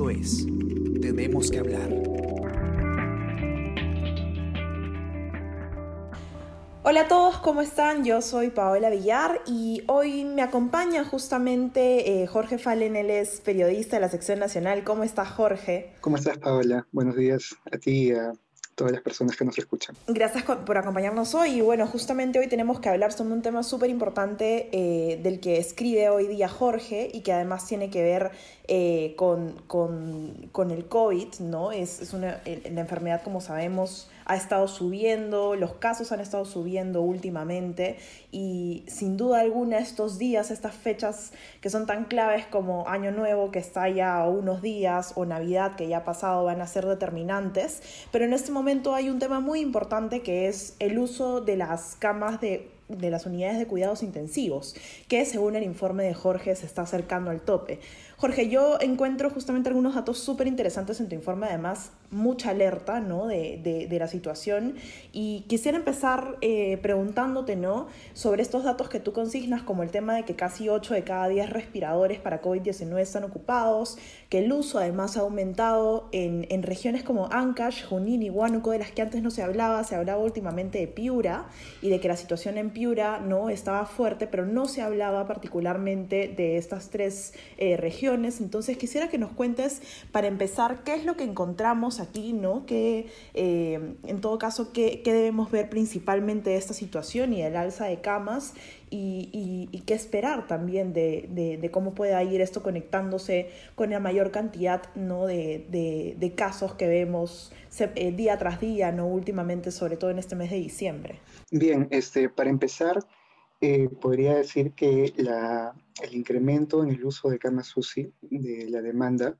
Esto es Tenemos que hablar. Hola a todos, ¿cómo están? Yo soy Paola Villar y hoy me acompaña justamente eh, Jorge Fallen, él es periodista de la sección nacional. ¿Cómo estás, Jorge? ¿Cómo estás, Paola? Buenos días a ti y a todas las personas que nos escuchan. Gracias por acompañarnos hoy. Y bueno, justamente hoy tenemos que hablar sobre un tema súper importante eh, del que escribe hoy día Jorge y que además tiene que ver eh, con, con, con, el COVID, ¿no? Es, es una, la enfermedad, como sabemos, ha estado subiendo, los casos han estado subiendo últimamente y sin duda alguna estos días, estas fechas que son tan claves como Año Nuevo, que está ya unos días, o Navidad, que ya ha pasado, van a ser determinantes. Pero en este momento hay un tema muy importante que es el uso de las camas de de las unidades de cuidados intensivos, que según el informe de Jorge se está acercando al tope. Jorge, yo encuentro justamente algunos datos súper interesantes en tu informe, además mucha alerta ¿no? de, de, de la situación y quisiera empezar eh, preguntándote ¿no? sobre estos datos que tú consignas, como el tema de que casi 8 de cada 10 respiradores para COVID-19 están ocupados, que el uso además ha aumentado en, en regiones como Ancash, Junín y Huánuco, de las que antes no se hablaba, se hablaba últimamente de Piura y de que la situación en Piura no estaba fuerte, pero no se hablaba particularmente de estas tres eh, regiones entonces quisiera que nos cuentes, para empezar, qué es lo que encontramos aquí, ¿no? Que, eh, en todo caso, qué, debemos ver principalmente de esta situación y del alza de camas y, qué esperar también de, cómo pueda ir esto conectándose con la mayor cantidad ¿no? de, casos que vemos eh, día tras día, ¿no? últimamente, sobre todo en este mes de diciembre. Bien, este, para empezar, eh, podría decir que el incremento en el uso de camas UCI, de la demanda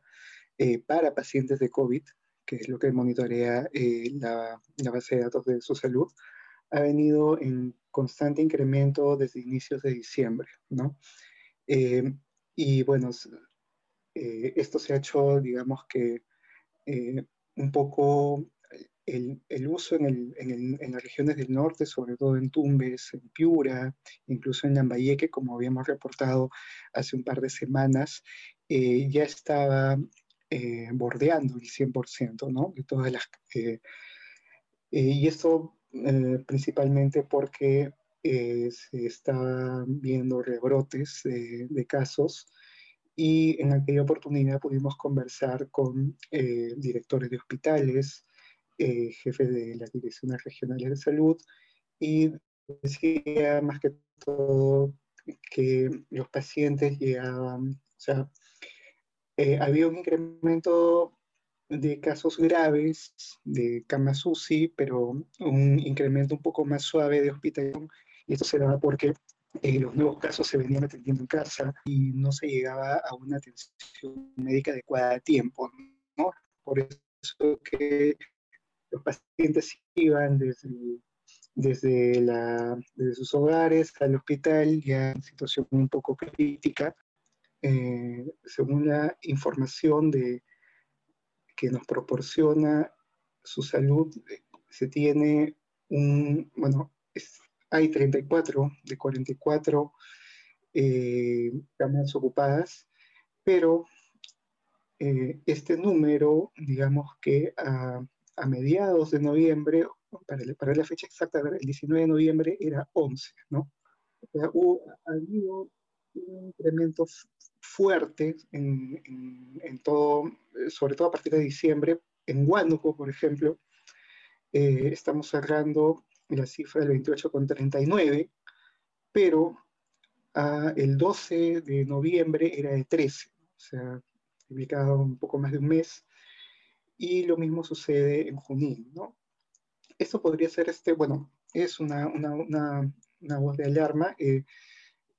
para pacientes de COVID, que es lo que monitorea eh, la, base de datos de su salud, ha venido en constante incremento desde inicios de diciembre, ¿no? y bueno, esto se ha hecho, digamos que, un poco el, uso en, las regiones del norte, sobre todo en Tumbes, en Piura, incluso en Lambayeque, como habíamos reportado hace un par de semanas, eh, ya estaba eh, bordeando el 100%, ¿no? De todas las, eh, y esto principalmente porque se estaban viendo rebrotes de casos y en aquella oportunidad pudimos conversar con directores de hospitales, eh, jefe de las direcciones regionales de salud, y decía más que todo que los pacientes llegaban, o sea, eh, había un incremento de casos graves de camas UCI, pero un incremento un poco más suave de hospitalización, y esto se daba porque eh, los nuevos casos se venían atendiendo en casa y no se llegaba a una atención médica adecuada a tiempo, ¿no? Por eso que los pacientes iban desde, desde, la, desde sus hogares al hospital ya en situación un poco crítica, eh, según la información de, que nos proporciona su salud, se tiene un, bueno, hay 34 de 44 eh, camas ocupadas, pero eh, este número, digamos que a a mediados de noviembre, para, para la fecha exacta, el 19 de noviembre era 11, ¿no? hubo, ha habido un incremento fuerte en, todo, sobre todo a partir de diciembre. En Huánuco, por ejemplo, eh, estamos cerrando la cifra del 28,39, pero ah, el 12 de noviembre era de 13, o sea, ubicado un poco más de un mes y lo mismo sucede en Junín, ¿no? Esto podría ser, este, bueno, es una, una, una, una voz de alarma. Eh,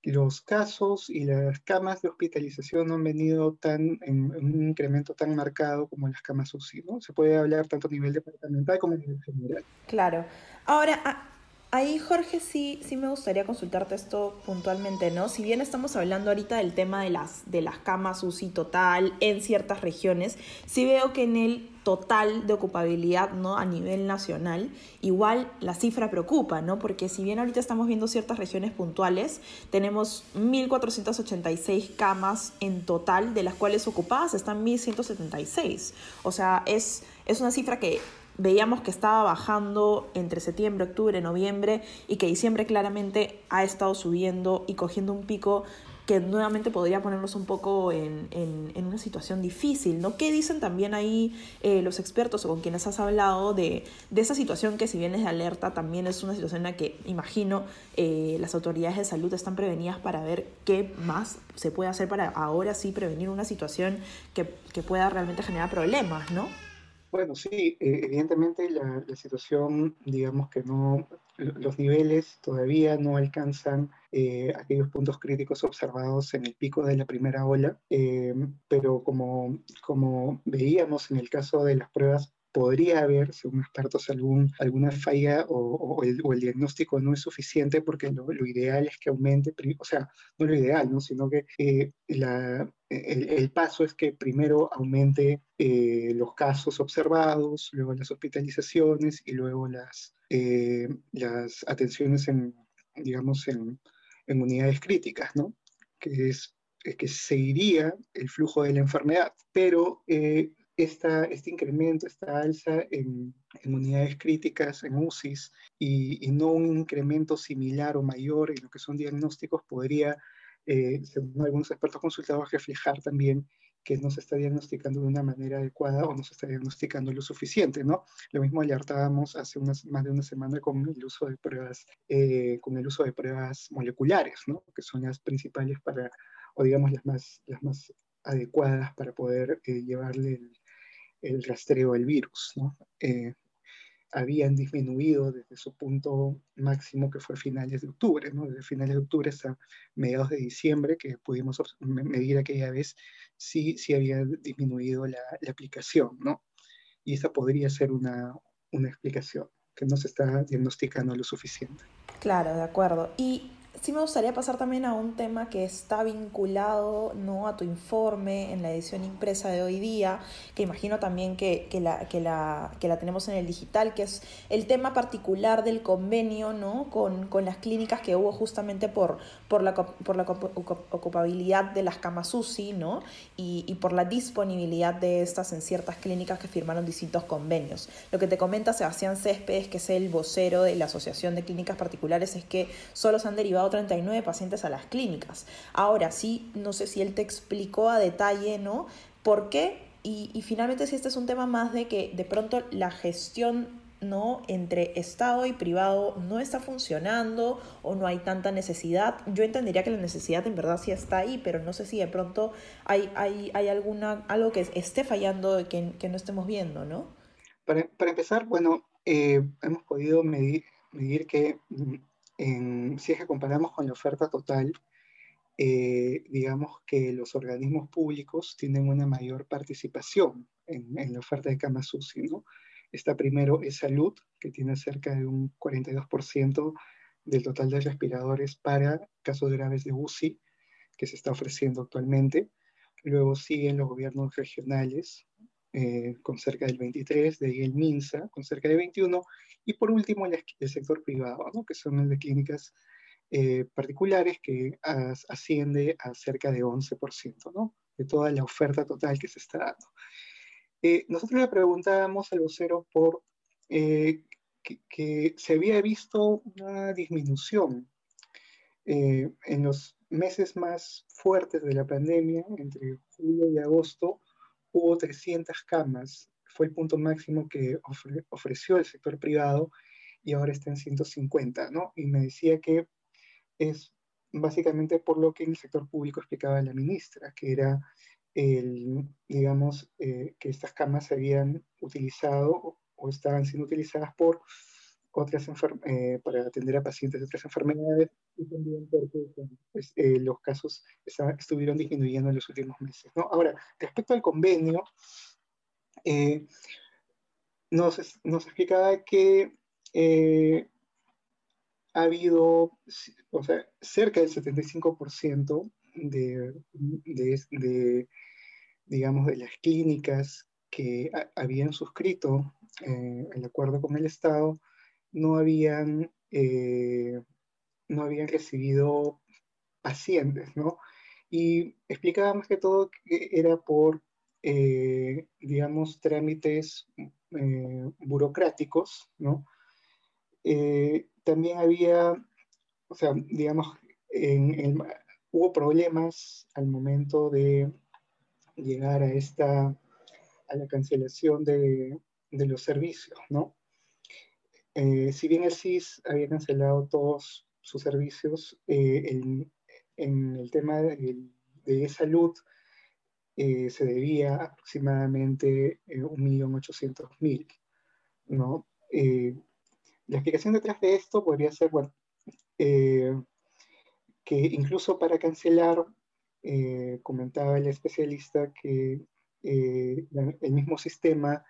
los casos y las camas de hospitalización no han venido tan, en, un incremento tan marcado como las camas UCI, ¿no? Se puede hablar tanto a nivel departamental como a nivel general. Claro. Ahora, Ahí, Jorge, sí, sí me gustaría consultarte esto puntualmente, ¿no? Si bien estamos hablando ahorita del tema de las, de las camas UCI total en ciertas regiones, sí veo que en el total de ocupabilidad, ¿no? A nivel nacional, igual la cifra preocupa, ¿no? Porque si bien ahorita estamos viendo ciertas regiones puntuales, tenemos 1.486 camas en total, de las cuales ocupadas están 1.176. O sea, es, es una cifra que veíamos que estaba bajando entre septiembre, octubre, noviembre y que diciembre claramente ha estado subiendo y cogiendo un pico que nuevamente podría ponernos un poco en, en, una situación difícil, ¿no? ¿Qué dicen también ahí eh, los expertos o con quienes has hablado de, de, esa situación que si bien es de alerta, también es una situación en la que imagino eh, las autoridades de salud están prevenidas para ver qué más se puede hacer para ahora sí prevenir una situación que, que pueda realmente generar problemas, ¿no? Bueno, sí, eh, evidentemente la, situación, digamos que no, los niveles todavía no alcanzan eh, aquellos puntos críticos observados en el pico de la primera ola, eh, pero como, como veíamos en el caso de las pruebas podría haber, según expertos, algún, alguna falla o, el, diagnóstico no es suficiente porque lo, ideal es que aumente, o sea, no lo ideal, ¿no? sino que eh, la, el, paso es que primero aumente eh, los casos observados, luego las hospitalizaciones y luego las, eh, las atenciones en, digamos, en, en unidades críticas, ¿no? que es que seguiría el flujo de la enfermedad, pero esta, este incremento, esta alza en, unidades críticas, en UCIs, y, no un incremento similar o mayor en lo que son diagnósticos, podría, eh, según algunos expertos consultados, reflejar también que no se está diagnosticando de una manera adecuada o no se está diagnosticando lo suficiente, ¿no? Lo mismo alertábamos hace unas, más de una semana con el uso de pruebas, eh, con el uso de pruebas moleculares, ¿no? Que son las principales para, o digamos las más, las más adecuadas para poder eh, llevarle el, el rastreo del virus. ¿no? Eh, habían disminuido desde su punto máximo que fue finales de octubre, ¿no? desde finales de octubre hasta mediados de diciembre, que pudimos medir aquella vez, sí, sí había disminuido la, la aplicación, ¿no? Y esa podría ser una, una explicación, que no se está diagnosticando lo suficiente. Claro, de acuerdo. Y sí me gustaría pasar también a un tema que está vinculado ¿no? a tu informe en la edición impresa de hoy día, que imagino también que, la, que, la, que la tenemos en el digital, que es el tema particular del convenio ¿no? con, las clínicas que hubo justamente por, por, la, por la ocupabilidad de las camas UCI ¿no? y, y por la disponibilidad de estas en ciertas clínicas que firmaron distintos convenios. Lo que te comenta Sebastián Céspedes, que es el vocero de la Asociación de Clínicas Particulares, es que solo se han derivado 39 pacientes a las clínicas. Ahora sí, no sé si él te explicó a detalle, ¿no? ¿Por qué? Y, finalmente si este es un tema más de que de pronto la gestión ¿no? entre Estado y privado no está funcionando o no hay tanta necesidad. Yo entendería que la necesidad en verdad sí está ahí, pero no sé si de pronto hay, hay, hay alguna, algo que esté fallando que, no estemos viendo, ¿no? Para, empezar, bueno, eh, hemos podido medir, medir que mm, si es que comparamos con la oferta total, eh, digamos que los organismos públicos tienen una mayor participación en, la oferta de camas UCI, ¿no? Está primero es salud, que tiene cerca de un 42% del total de respiradores para casos graves de UCI que se está ofreciendo actualmente. Luego siguen los gobiernos regionales, eh, con cerca del 23, de ahí el MINSA, con cerca de 21, y por último el, sector privado, ¿no? que son el de clínicas eh, particulares, que asciende a cerca de 11% ¿no? de toda la oferta total que se está dando. Eh, nosotros le preguntábamos al vocero por que, que, se había visto una disminución en los meses más fuertes de la pandemia, entre julio y agosto, hubo 300 camas, fue el punto máximo que ofreció el sector privado y ahora está en 150, ¿no? Y me decía que es básicamente por lo que en el sector público explicaba la ministra, que era el, digamos, eh, que estas camas se habían utilizado o estaban siendo utilizadas por otras eh, para atender a pacientes de otras enfermedades y también porque pues, eh, los casos estuvieron disminuyendo en los últimos meses. ¿no? Ahora, respecto al convenio, eh, nos, nos, explicaba que ha habido, o sea, cerca del 75% de, de, digamos, de las clínicas que habían suscrito eh, el acuerdo con el Estado no habían, eh, no habían recibido pacientes, ¿no? Y explicaba más que todo que era por, eh, digamos, trámites burocráticos, ¿no? también había, o sea, digamos, hubo problemas al momento de llegar a esta, a la cancelación de, de los servicios, ¿no? Eh, si bien el CIS había cancelado todos sus servicios, eh, en, el tema de, de salud eh, se debía aproximadamente 1.800.000, ¿no? la explicación detrás de esto podría ser, bueno, que incluso para cancelar, comentaba el especialista que el mismo sistema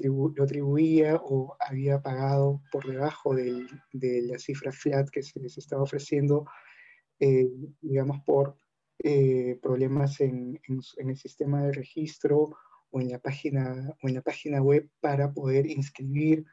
lo atribuía o había pagado por debajo de la cifra flat que se les estaba ofreciendo, eh, digamos, por eh, problemas en, el sistema de registro o en la página, o en la página web para poder inscribir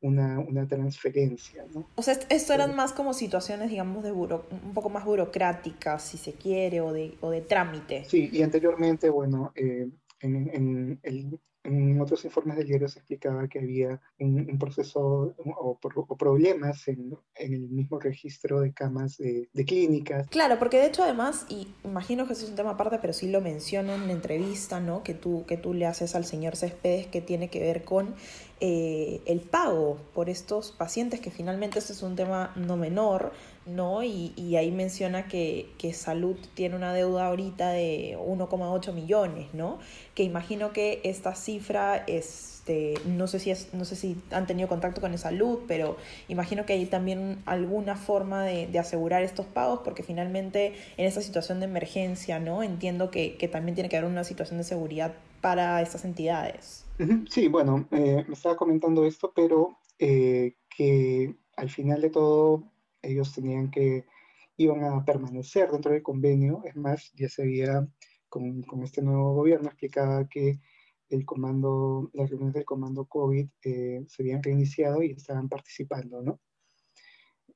una, transferencia. ¿no? O sea, esto eran más como situaciones, digamos, de un poco más burocráticas, si se quiere, o de, o de trámite. Sí, y anteriormente, bueno, eh, en, el, en otros informes del diario se explicaba que había un, proceso o, problemas en, el mismo registro de camas de, clínicas. Claro, porque de hecho además, y imagino que eso es un tema aparte, pero sí lo menciona en la entrevista ¿no? que, tú, que tú le haces al señor Céspedes que tiene que ver con eh, el pago por estos pacientes, que finalmente este es un tema no menor, ¿no? Y, ahí menciona que, Salud tiene una deuda ahorita de 1,8 millones, ¿no? Que imagino que esta cifra, este, no, sé si es, no sé si han tenido contacto con Salud, pero imagino que hay también alguna forma de, asegurar estos pagos, porque finalmente en esta situación de emergencia, ¿no? Entiendo que, también tiene que haber una situación de seguridad para estas entidades. Sí, bueno, eh, me estaba comentando esto, pero eh, que al final de todo ellos tenían que, iban a permanecer dentro del convenio, es más, ya se había, con, con este nuevo gobierno, explicaba que el comando, las reuniones del comando COVID eh, se habían reiniciado y estaban participando, ¿no?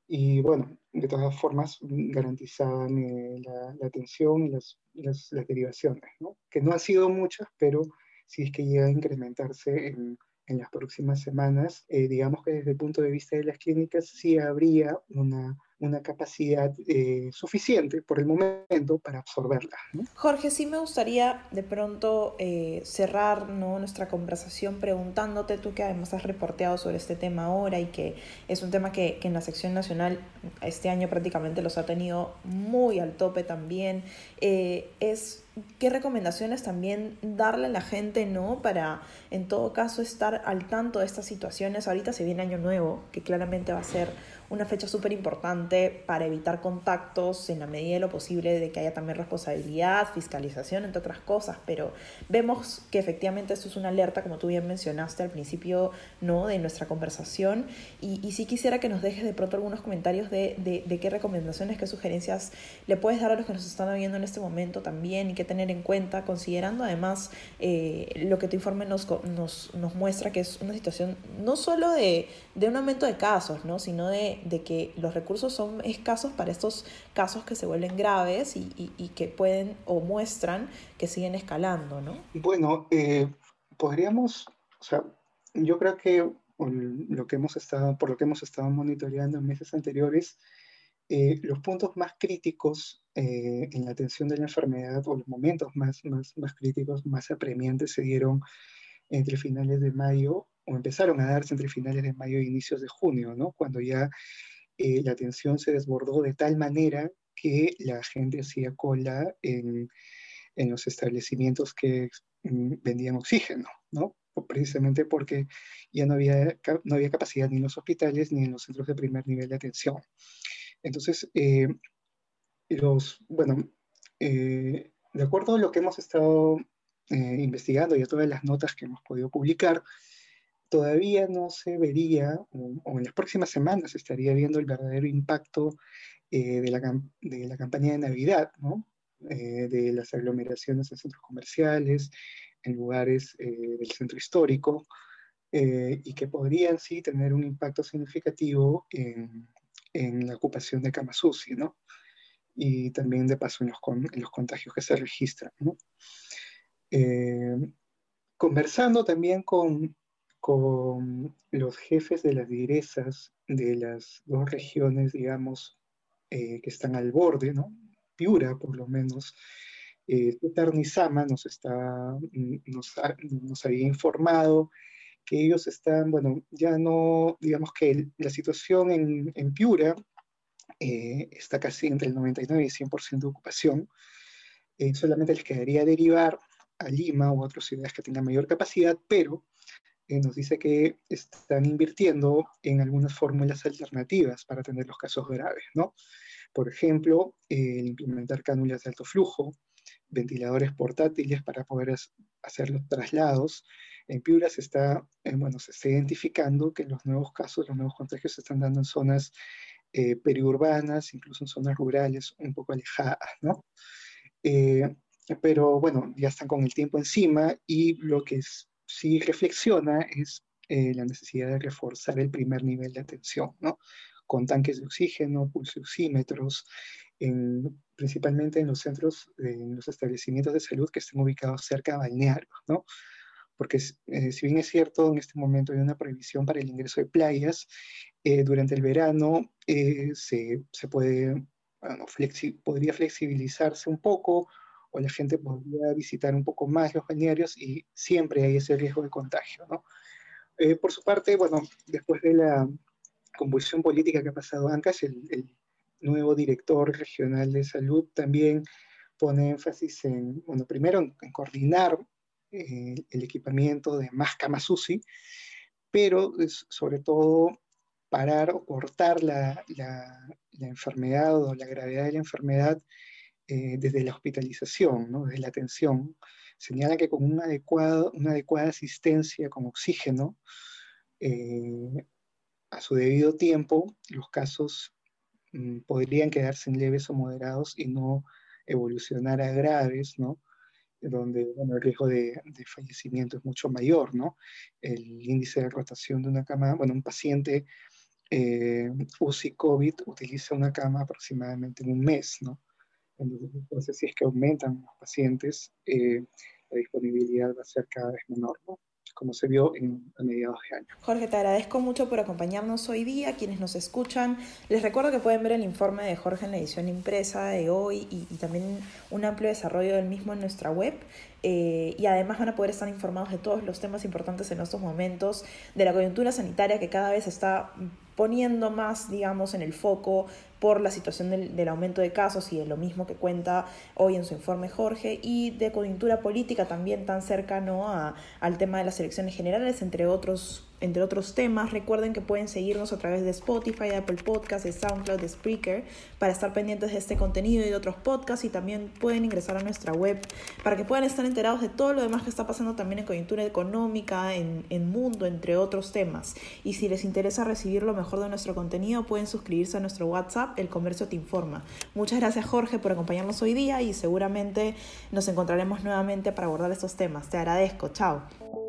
Y bueno, de todas formas garantizaban eh, la, atención y las, las, derivaciones, ¿no? Que no han sido muchas, pero sí es que llega a incrementarse en en las próximas semanas, eh, digamos que desde el punto de vista de las clínicas sí habría una, una capacidad eh, suficiente por el momento para absorberla. Jorge, sí me gustaría de pronto eh, cerrar ¿no? nuestra conversación preguntándote, tú que además has reporteado sobre este tema ahora y que es un tema que, que en la sección nacional este año prácticamente los ha tenido muy al tope también, es qué recomendaciones también darle a la gente, ¿no? Para en todo caso estar al tanto de estas situaciones. Ahorita se viene Año Nuevo, que claramente va a ser una fecha súper importante para evitar contactos en la medida de lo posible, de que haya también responsabilidad, fiscalización, entre otras cosas, pero vemos que efectivamente esto es una alerta, como tú bien mencionaste al principio ¿no? de nuestra conversación, y, y sí quisiera que nos dejes de pronto algunos comentarios de, de, qué recomendaciones, qué sugerencias le puedes dar a los que nos están viendo en este momento también y qué tener en cuenta, considerando además eh, lo que tu informe nos, nos, muestra que es una situación no solo de, de un aumento de casos, ¿no? sino de de, que los recursos son escasos para estos casos que se vuelven graves y, que pueden o muestran que siguen escalando, ¿no? Bueno, eh, podríamos, o sea, yo creo que lo que hemos estado, por lo que hemos estado monitoreando en meses anteriores, eh, los puntos más críticos eh, en la atención de la enfermedad o los momentos más, más, más críticos, más apremiantes se dieron entre finales de mayo o empezaron a darse entre finales de mayo e inicios de junio, ¿no? Cuando ya eh, la atención se desbordó de tal manera que la gente hacía cola en, en los establecimientos que mm, vendían oxígeno, ¿no? Precisamente porque ya no había, no había capacidad ni en los hospitales ni en los centros de primer nivel de atención. Entonces, eh, los, bueno, eh, de acuerdo a lo que hemos estado investigando y a todas las notas que hemos podido publicar, todavía no se vería, o, en las próximas semanas estaría viendo el verdadero impacto de, la, de, la, campaña de Navidad, ¿no? de las aglomeraciones en centros comerciales, en lugares del centro histórico, y que podrían sí tener un impacto significativo en, en la ocupación de camas UCI, ¿no? Y también de paso en los, en los contagios que se registran, ¿no? Eh, conversando también con, con, los jefes de las direzas de las dos regiones, digamos, eh, que están al borde, ¿no? Piura, por lo menos, eh, Tarnizama nos, está, nos, nos había informado que ellos están, bueno, ya no, digamos que la situación en, Piura eh, está casi entre el 99 y 100% de ocupación. Eh, solamente les quedaría derivar a Lima u otras ciudades que tengan mayor capacidad, pero eh, nos dice que están invirtiendo en algunas fórmulas alternativas para atender los casos graves, ¿no? Por ejemplo, implementar cánulas de alto flujo, ventiladores portátiles para poder hacer los traslados, en Piura se está, eh, bueno, se está identificando que los nuevos casos, los nuevos contagios se están dando en zonas eh, periurbanas, incluso en zonas rurales un poco alejadas, ¿no? Eh, pero bueno, ya están con el tiempo encima y lo que sí reflexiona es la necesidad de reforzar el primer nivel de atención, ¿no? Con tanques de oxígeno, pulsioxímetros, en, principalmente en los centros, en los establecimientos de salud que estén ubicados cerca de balnearios, ¿no? porque eh, si bien es cierto, en este momento hay una prohibición para el ingreso de playas, eh, durante el verano eh, se, se, puede, bueno, podría flexibilizarse un poco o la gente podría visitar un poco más los balnearios y siempre hay ese riesgo de contagio. ¿no? por su parte, bueno, después de la convulsión política que ha pasado antes, el, el nuevo director regional de salud también pone énfasis en, bueno, primero en coordinar el, equipamiento de más camas UCI, pero sobre todo parar o cortar la, la, enfermedad o la gravedad de la enfermedad eh, desde la hospitalización, ¿no? desde la atención. Señala que con una adecuada, asistencia con oxígeno, eh, a su debido tiempo, los casos podrían quedarse en leves o moderados y no evolucionar a graves, ¿no? donde el riesgo de, fallecimiento es mucho mayor, ¿no? El índice de rotación de una cama, bueno, un paciente eh, UCI COVID utiliza una cama aproximadamente en un mes, ¿no? Entonces, si es que aumentan los pacientes, eh, la disponibilidad va a ser cada vez menor, ¿no? Como se vio en, a mediados de año. Jorge, te agradezco mucho por acompañarnos hoy día, quienes nos escuchan. Les recuerdo que pueden ver el informe de Jorge en la edición impresa de hoy y, también un amplio desarrollo del mismo en nuestra web. Eh, y además van a poder estar informados de todos los temas importantes en estos momentos, de la coyuntura sanitaria que cada vez está poniendo más, digamos, en el foco por la situación del, aumento de casos y de lo mismo que cuenta hoy en su informe Jorge, y de coyuntura política también tan cercano a, al tema de las elecciones generales, entre otros entre otros temas. Recuerden que pueden seguirnos a través de Spotify, Apple Podcasts, de SoundCloud, de Spreaker para estar pendientes de este contenido y de otros podcasts y también pueden ingresar a nuestra web para que puedan estar enterados de todo lo demás que está pasando también en coyuntura económica, en, en mundo, entre otros temas. Y si les interesa recibir lo mejor de nuestro contenido, pueden suscribirse a nuestro WhatsApp, El Comercio Te Informa. Muchas gracias Jorge por acompañarnos hoy día y seguramente nos encontraremos nuevamente para abordar estos temas. Te agradezco. Chao.